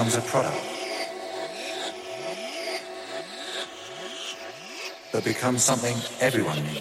becomes a product that becomes something everyone needs.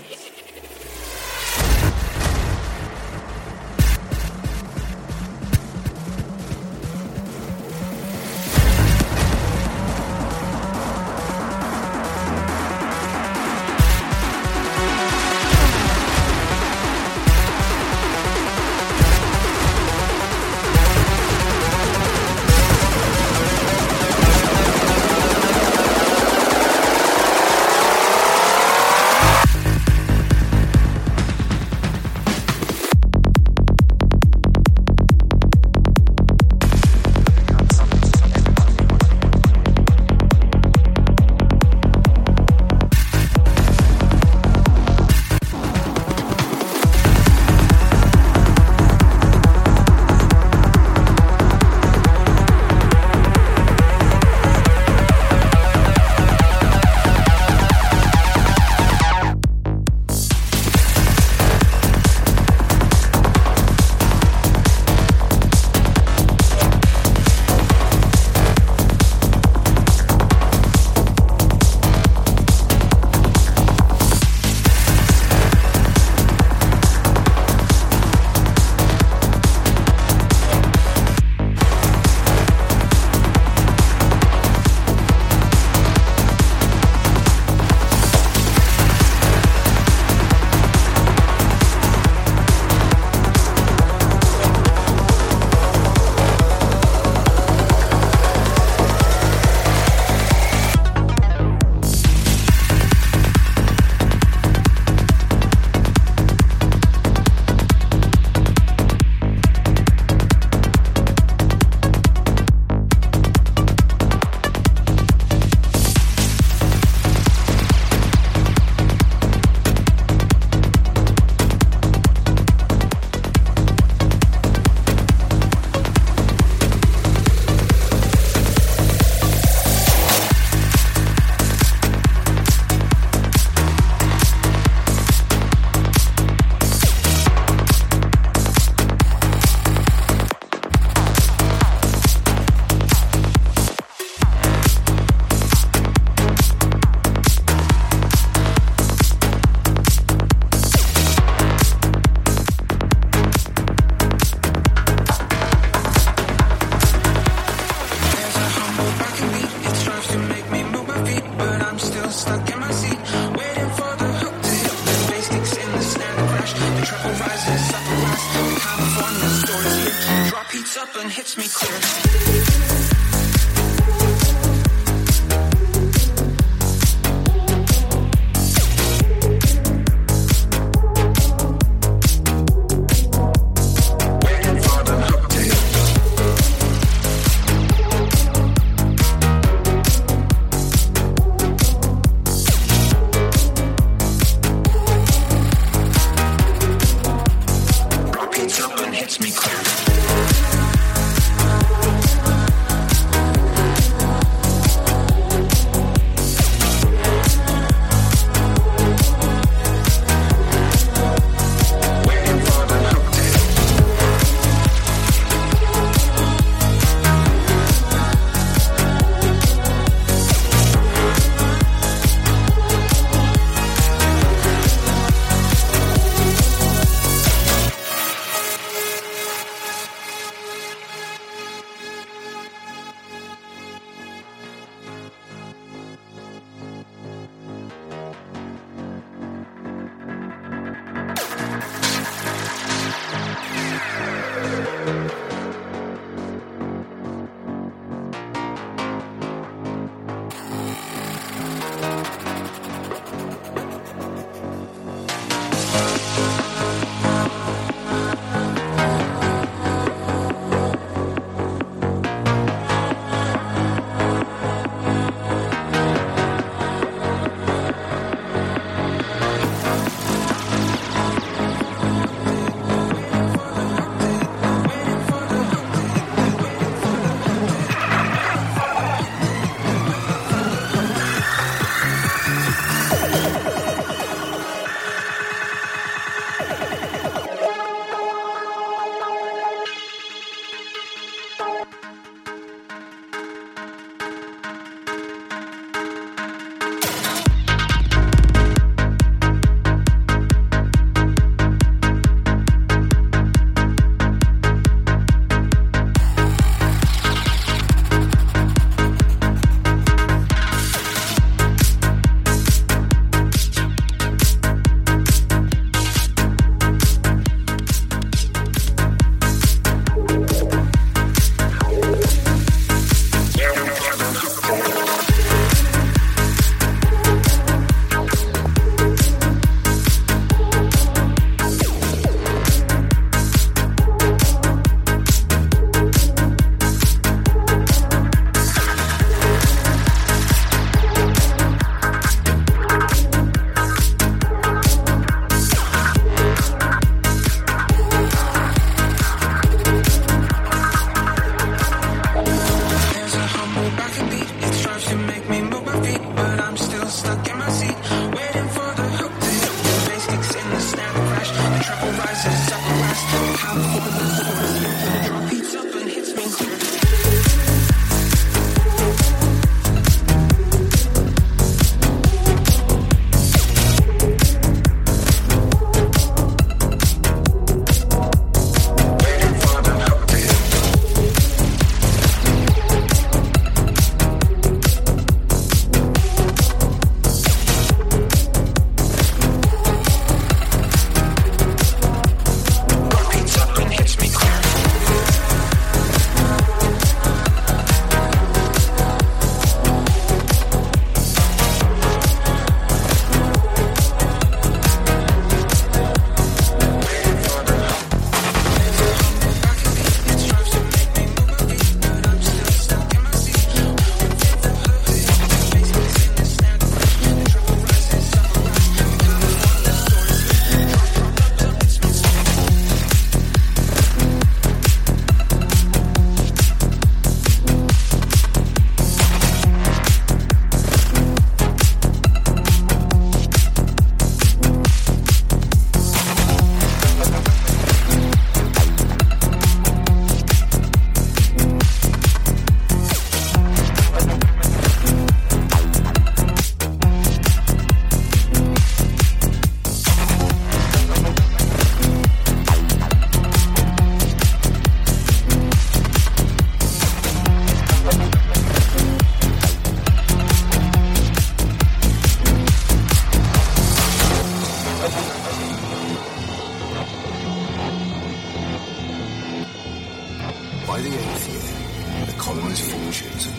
风雪中。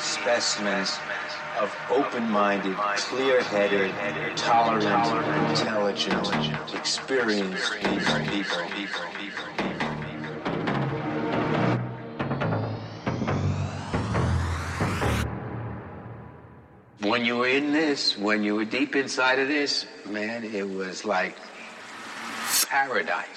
Specimens of open-minded, clear-headed, tolerant, intelligent, experienced people. When you were in this, when you were deep inside of this, man, it was like paradise.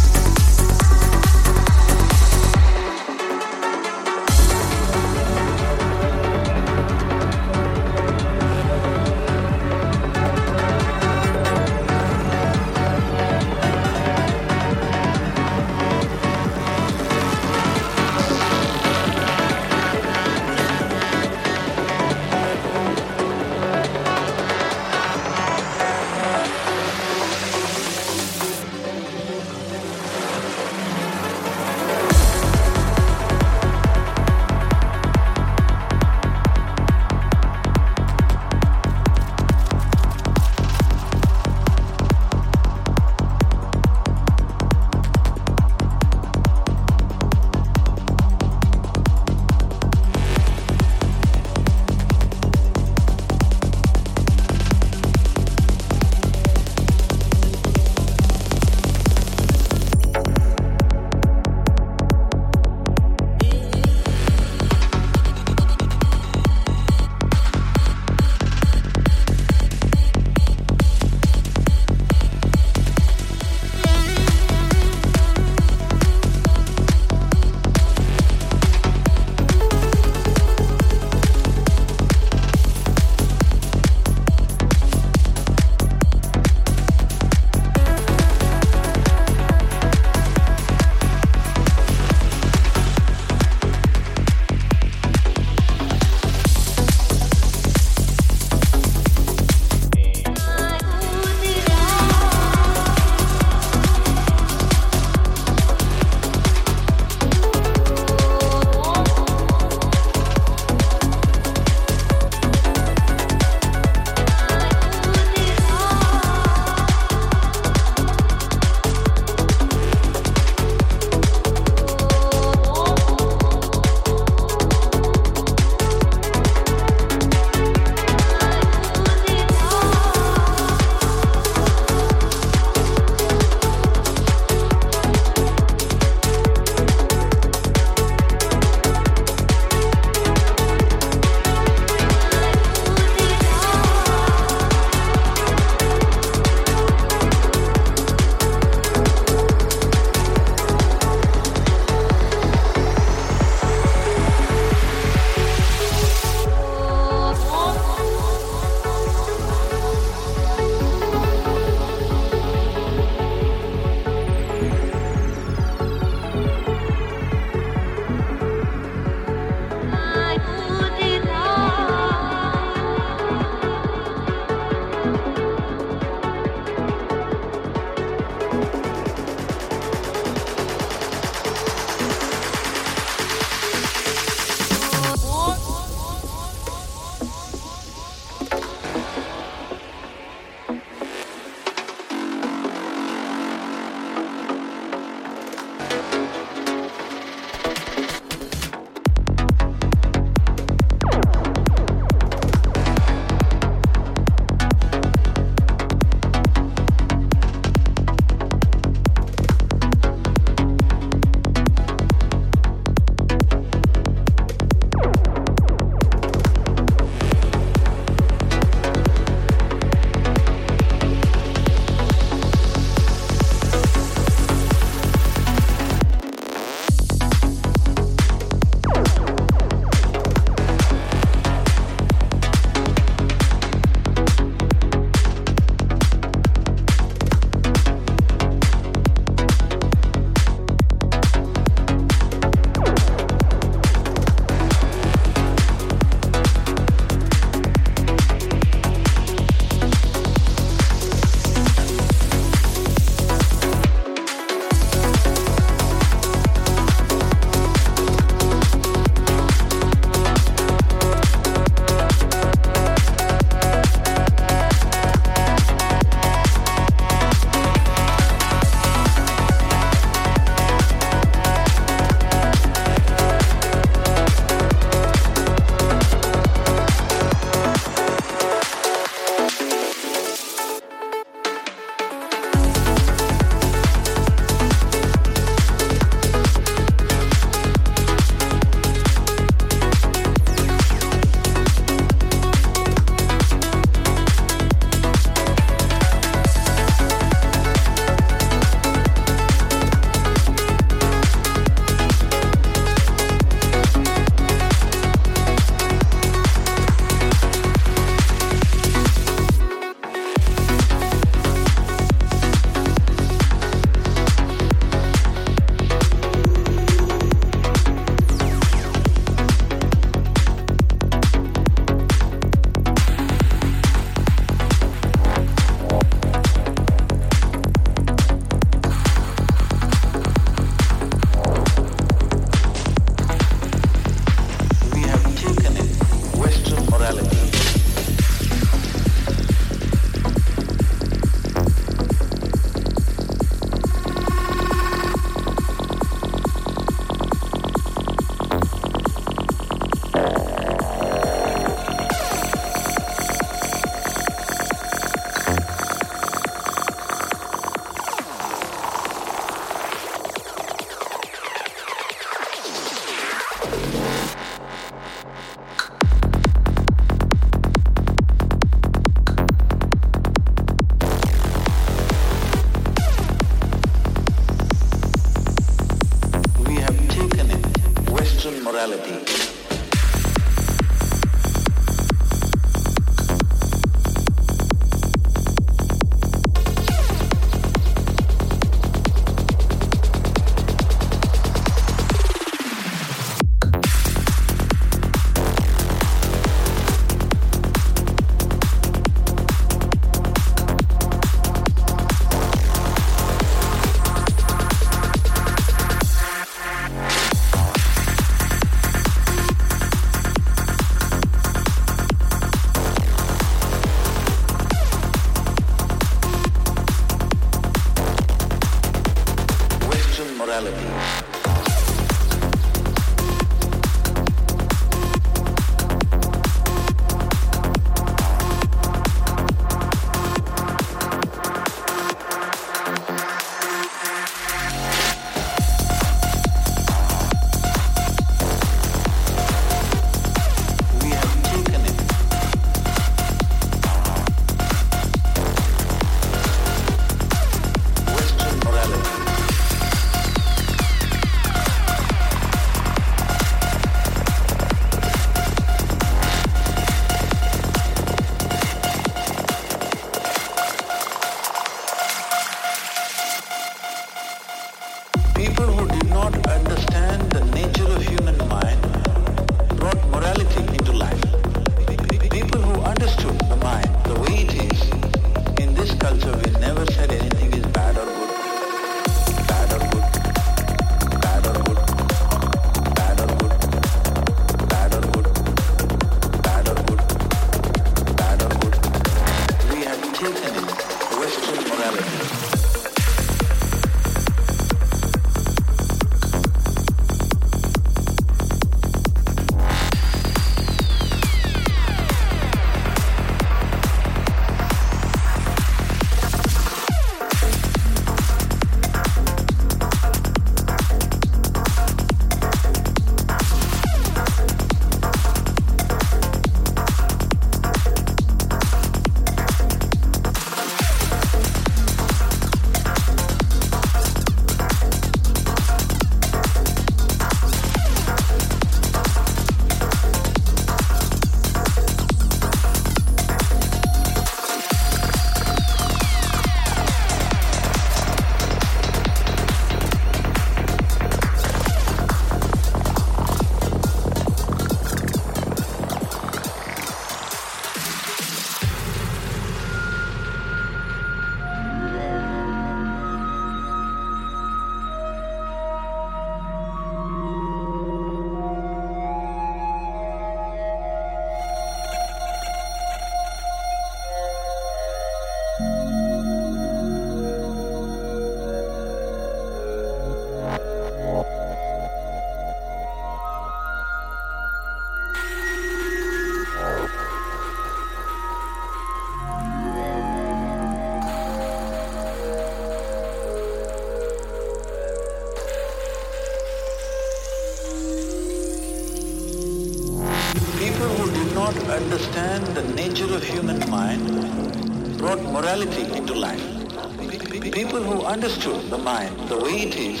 Understood the mind the way it is,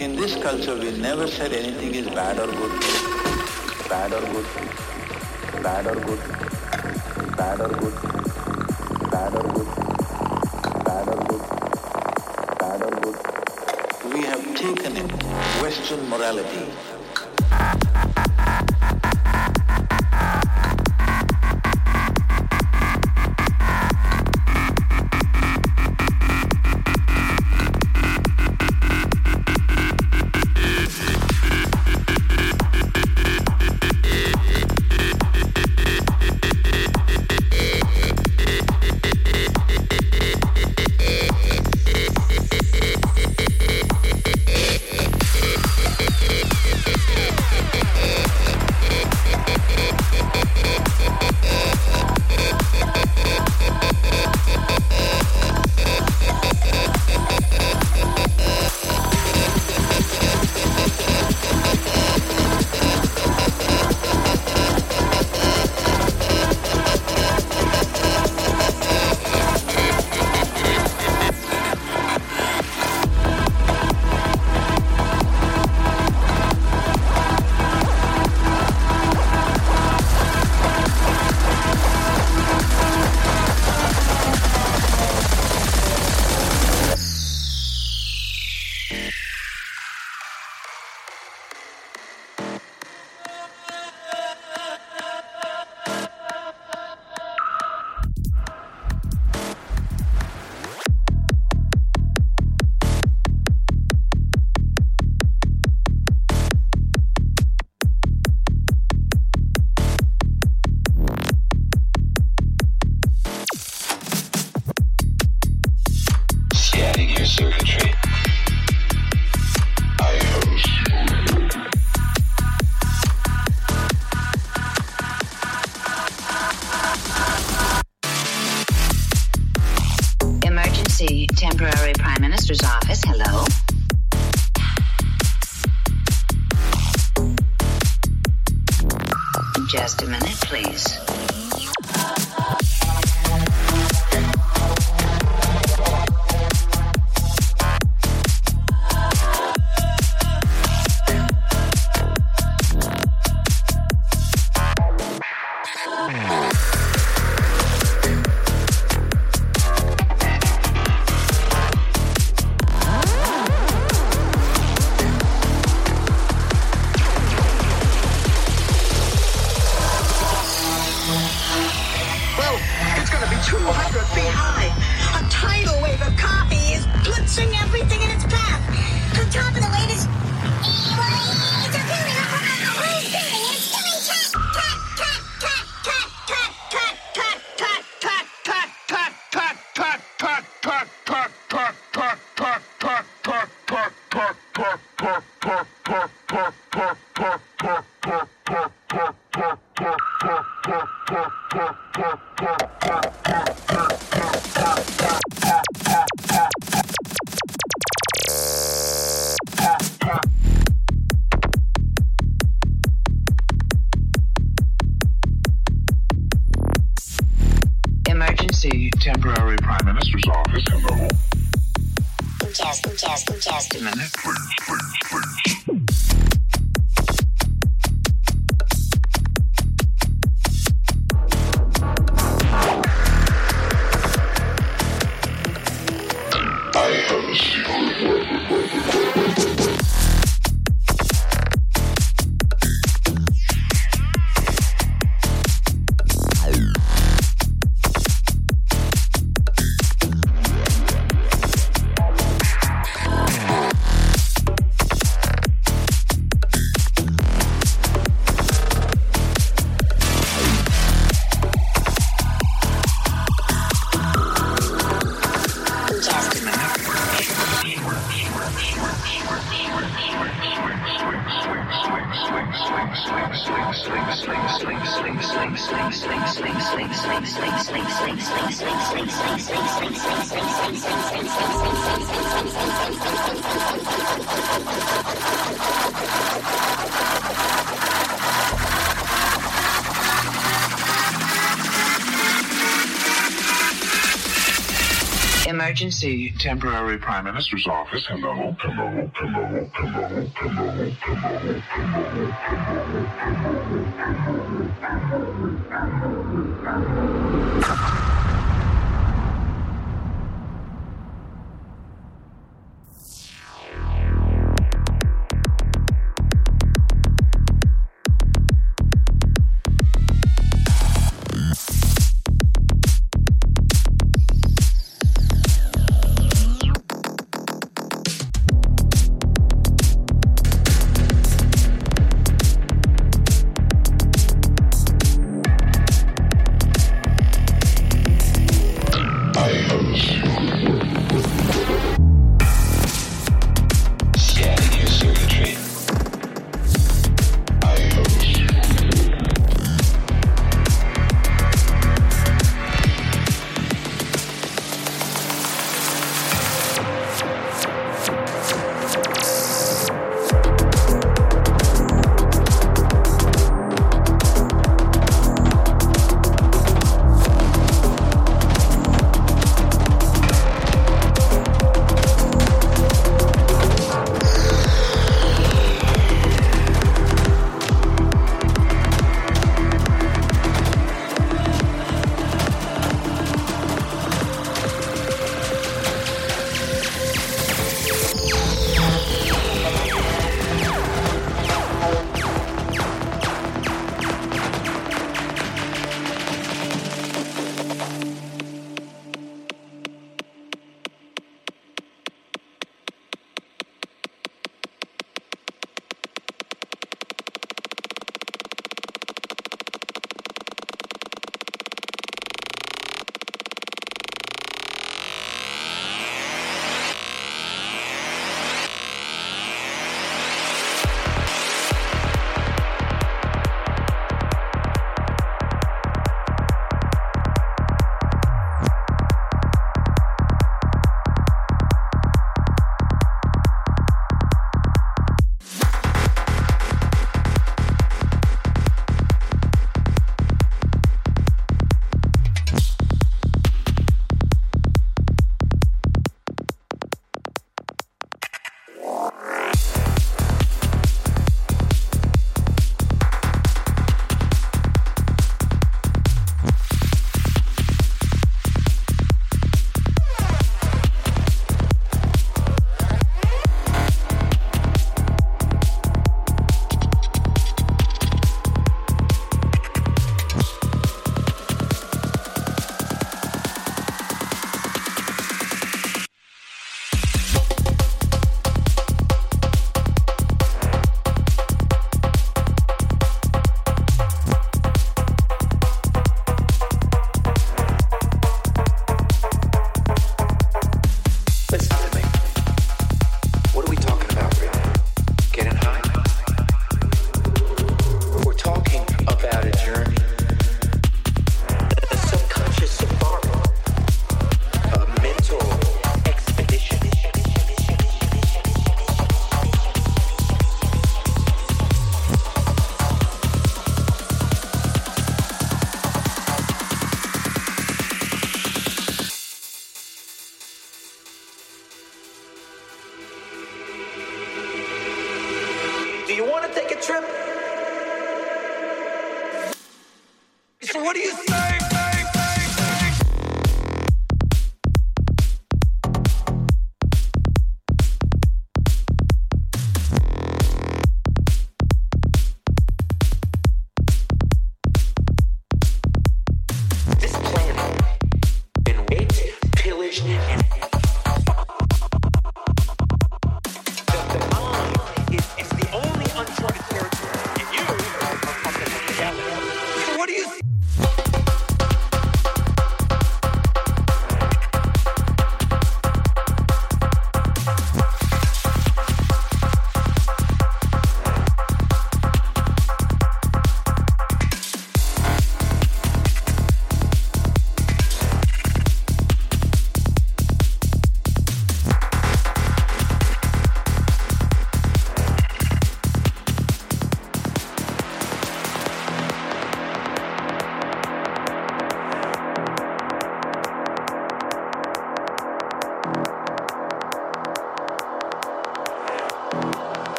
in this culture we never said anything is bad or good. Bad or good. Bad or good. Bad or good. Bad or good. Bad or good. Bad or good. We have taken it Western morality temporary prime minister's office. Hello, hello, hello, hello, hello, hello, hello, hello, hello, hello,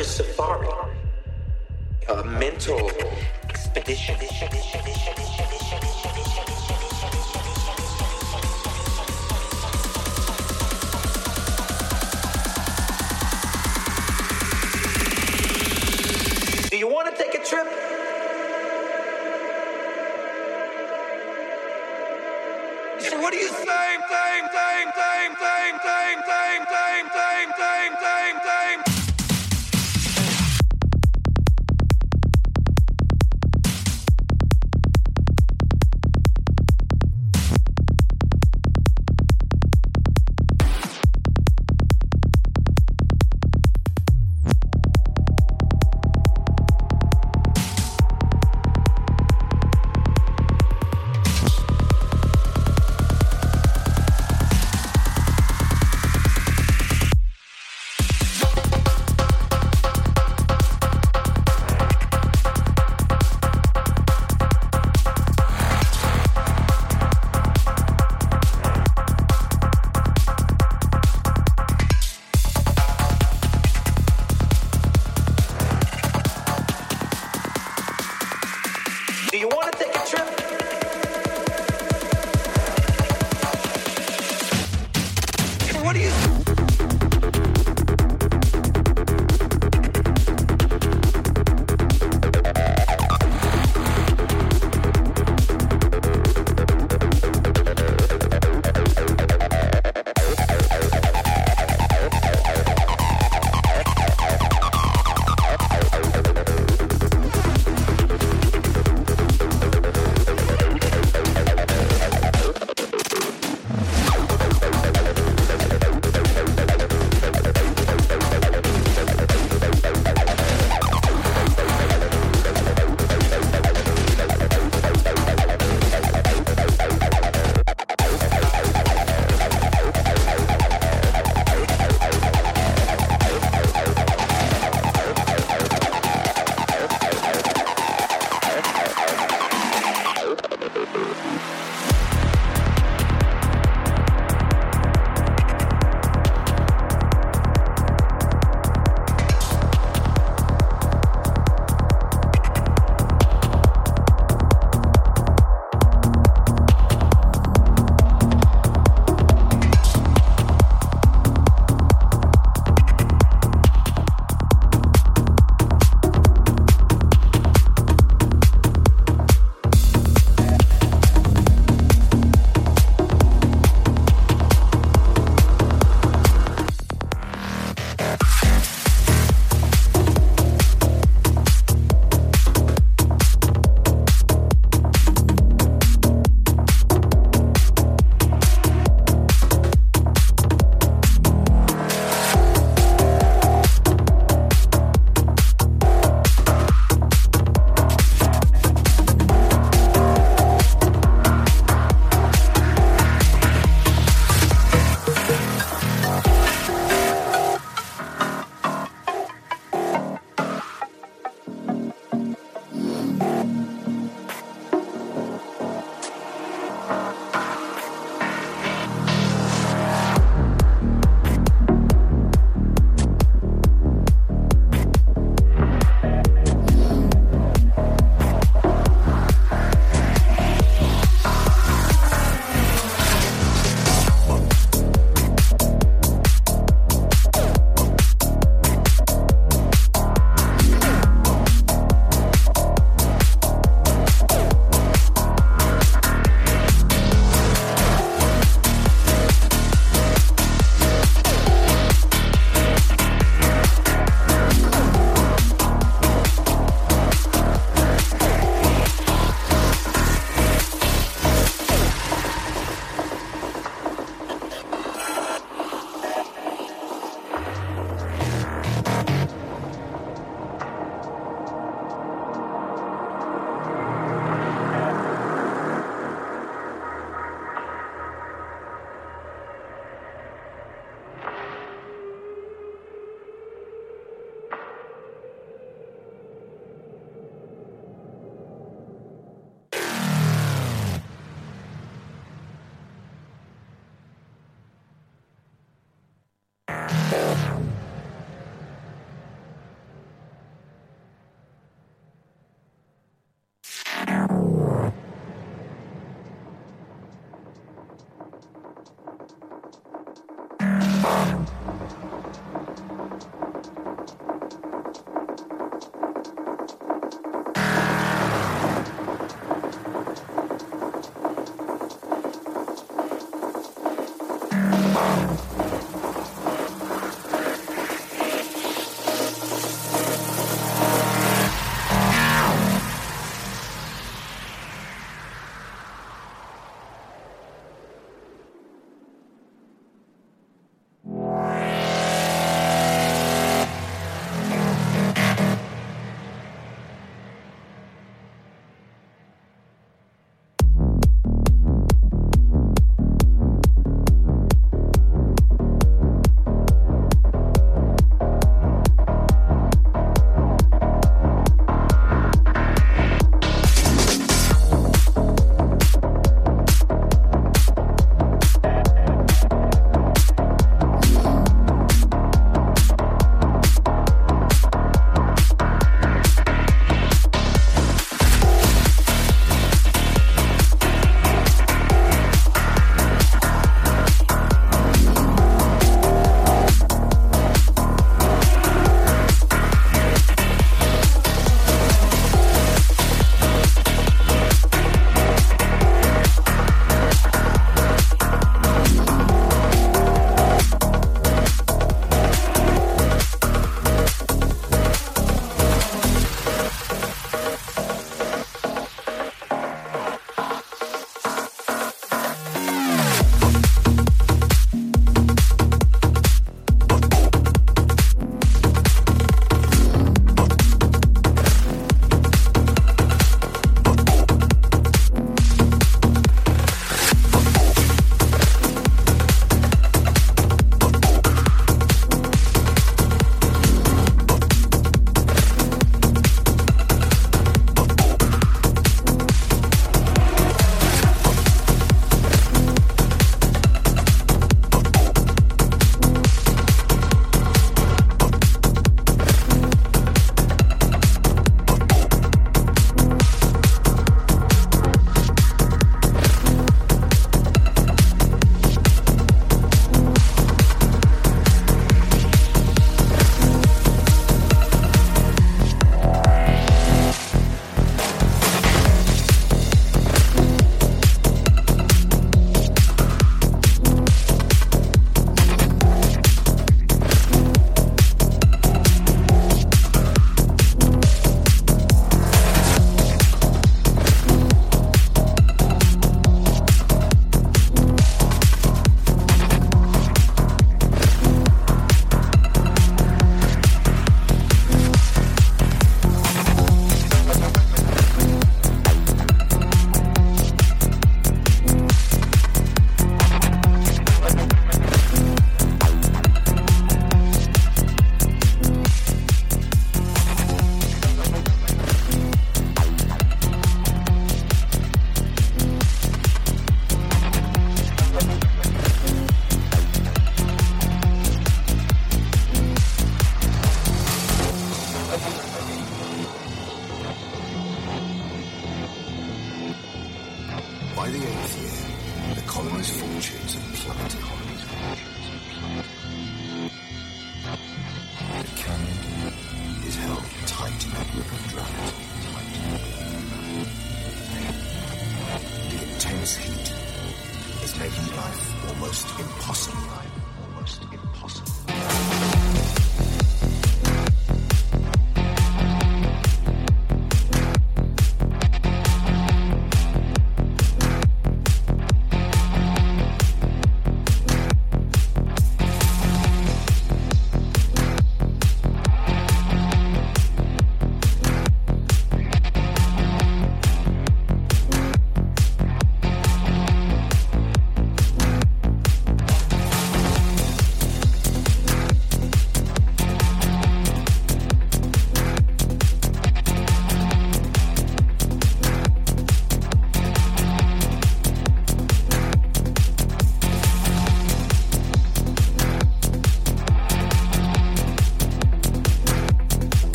conscious of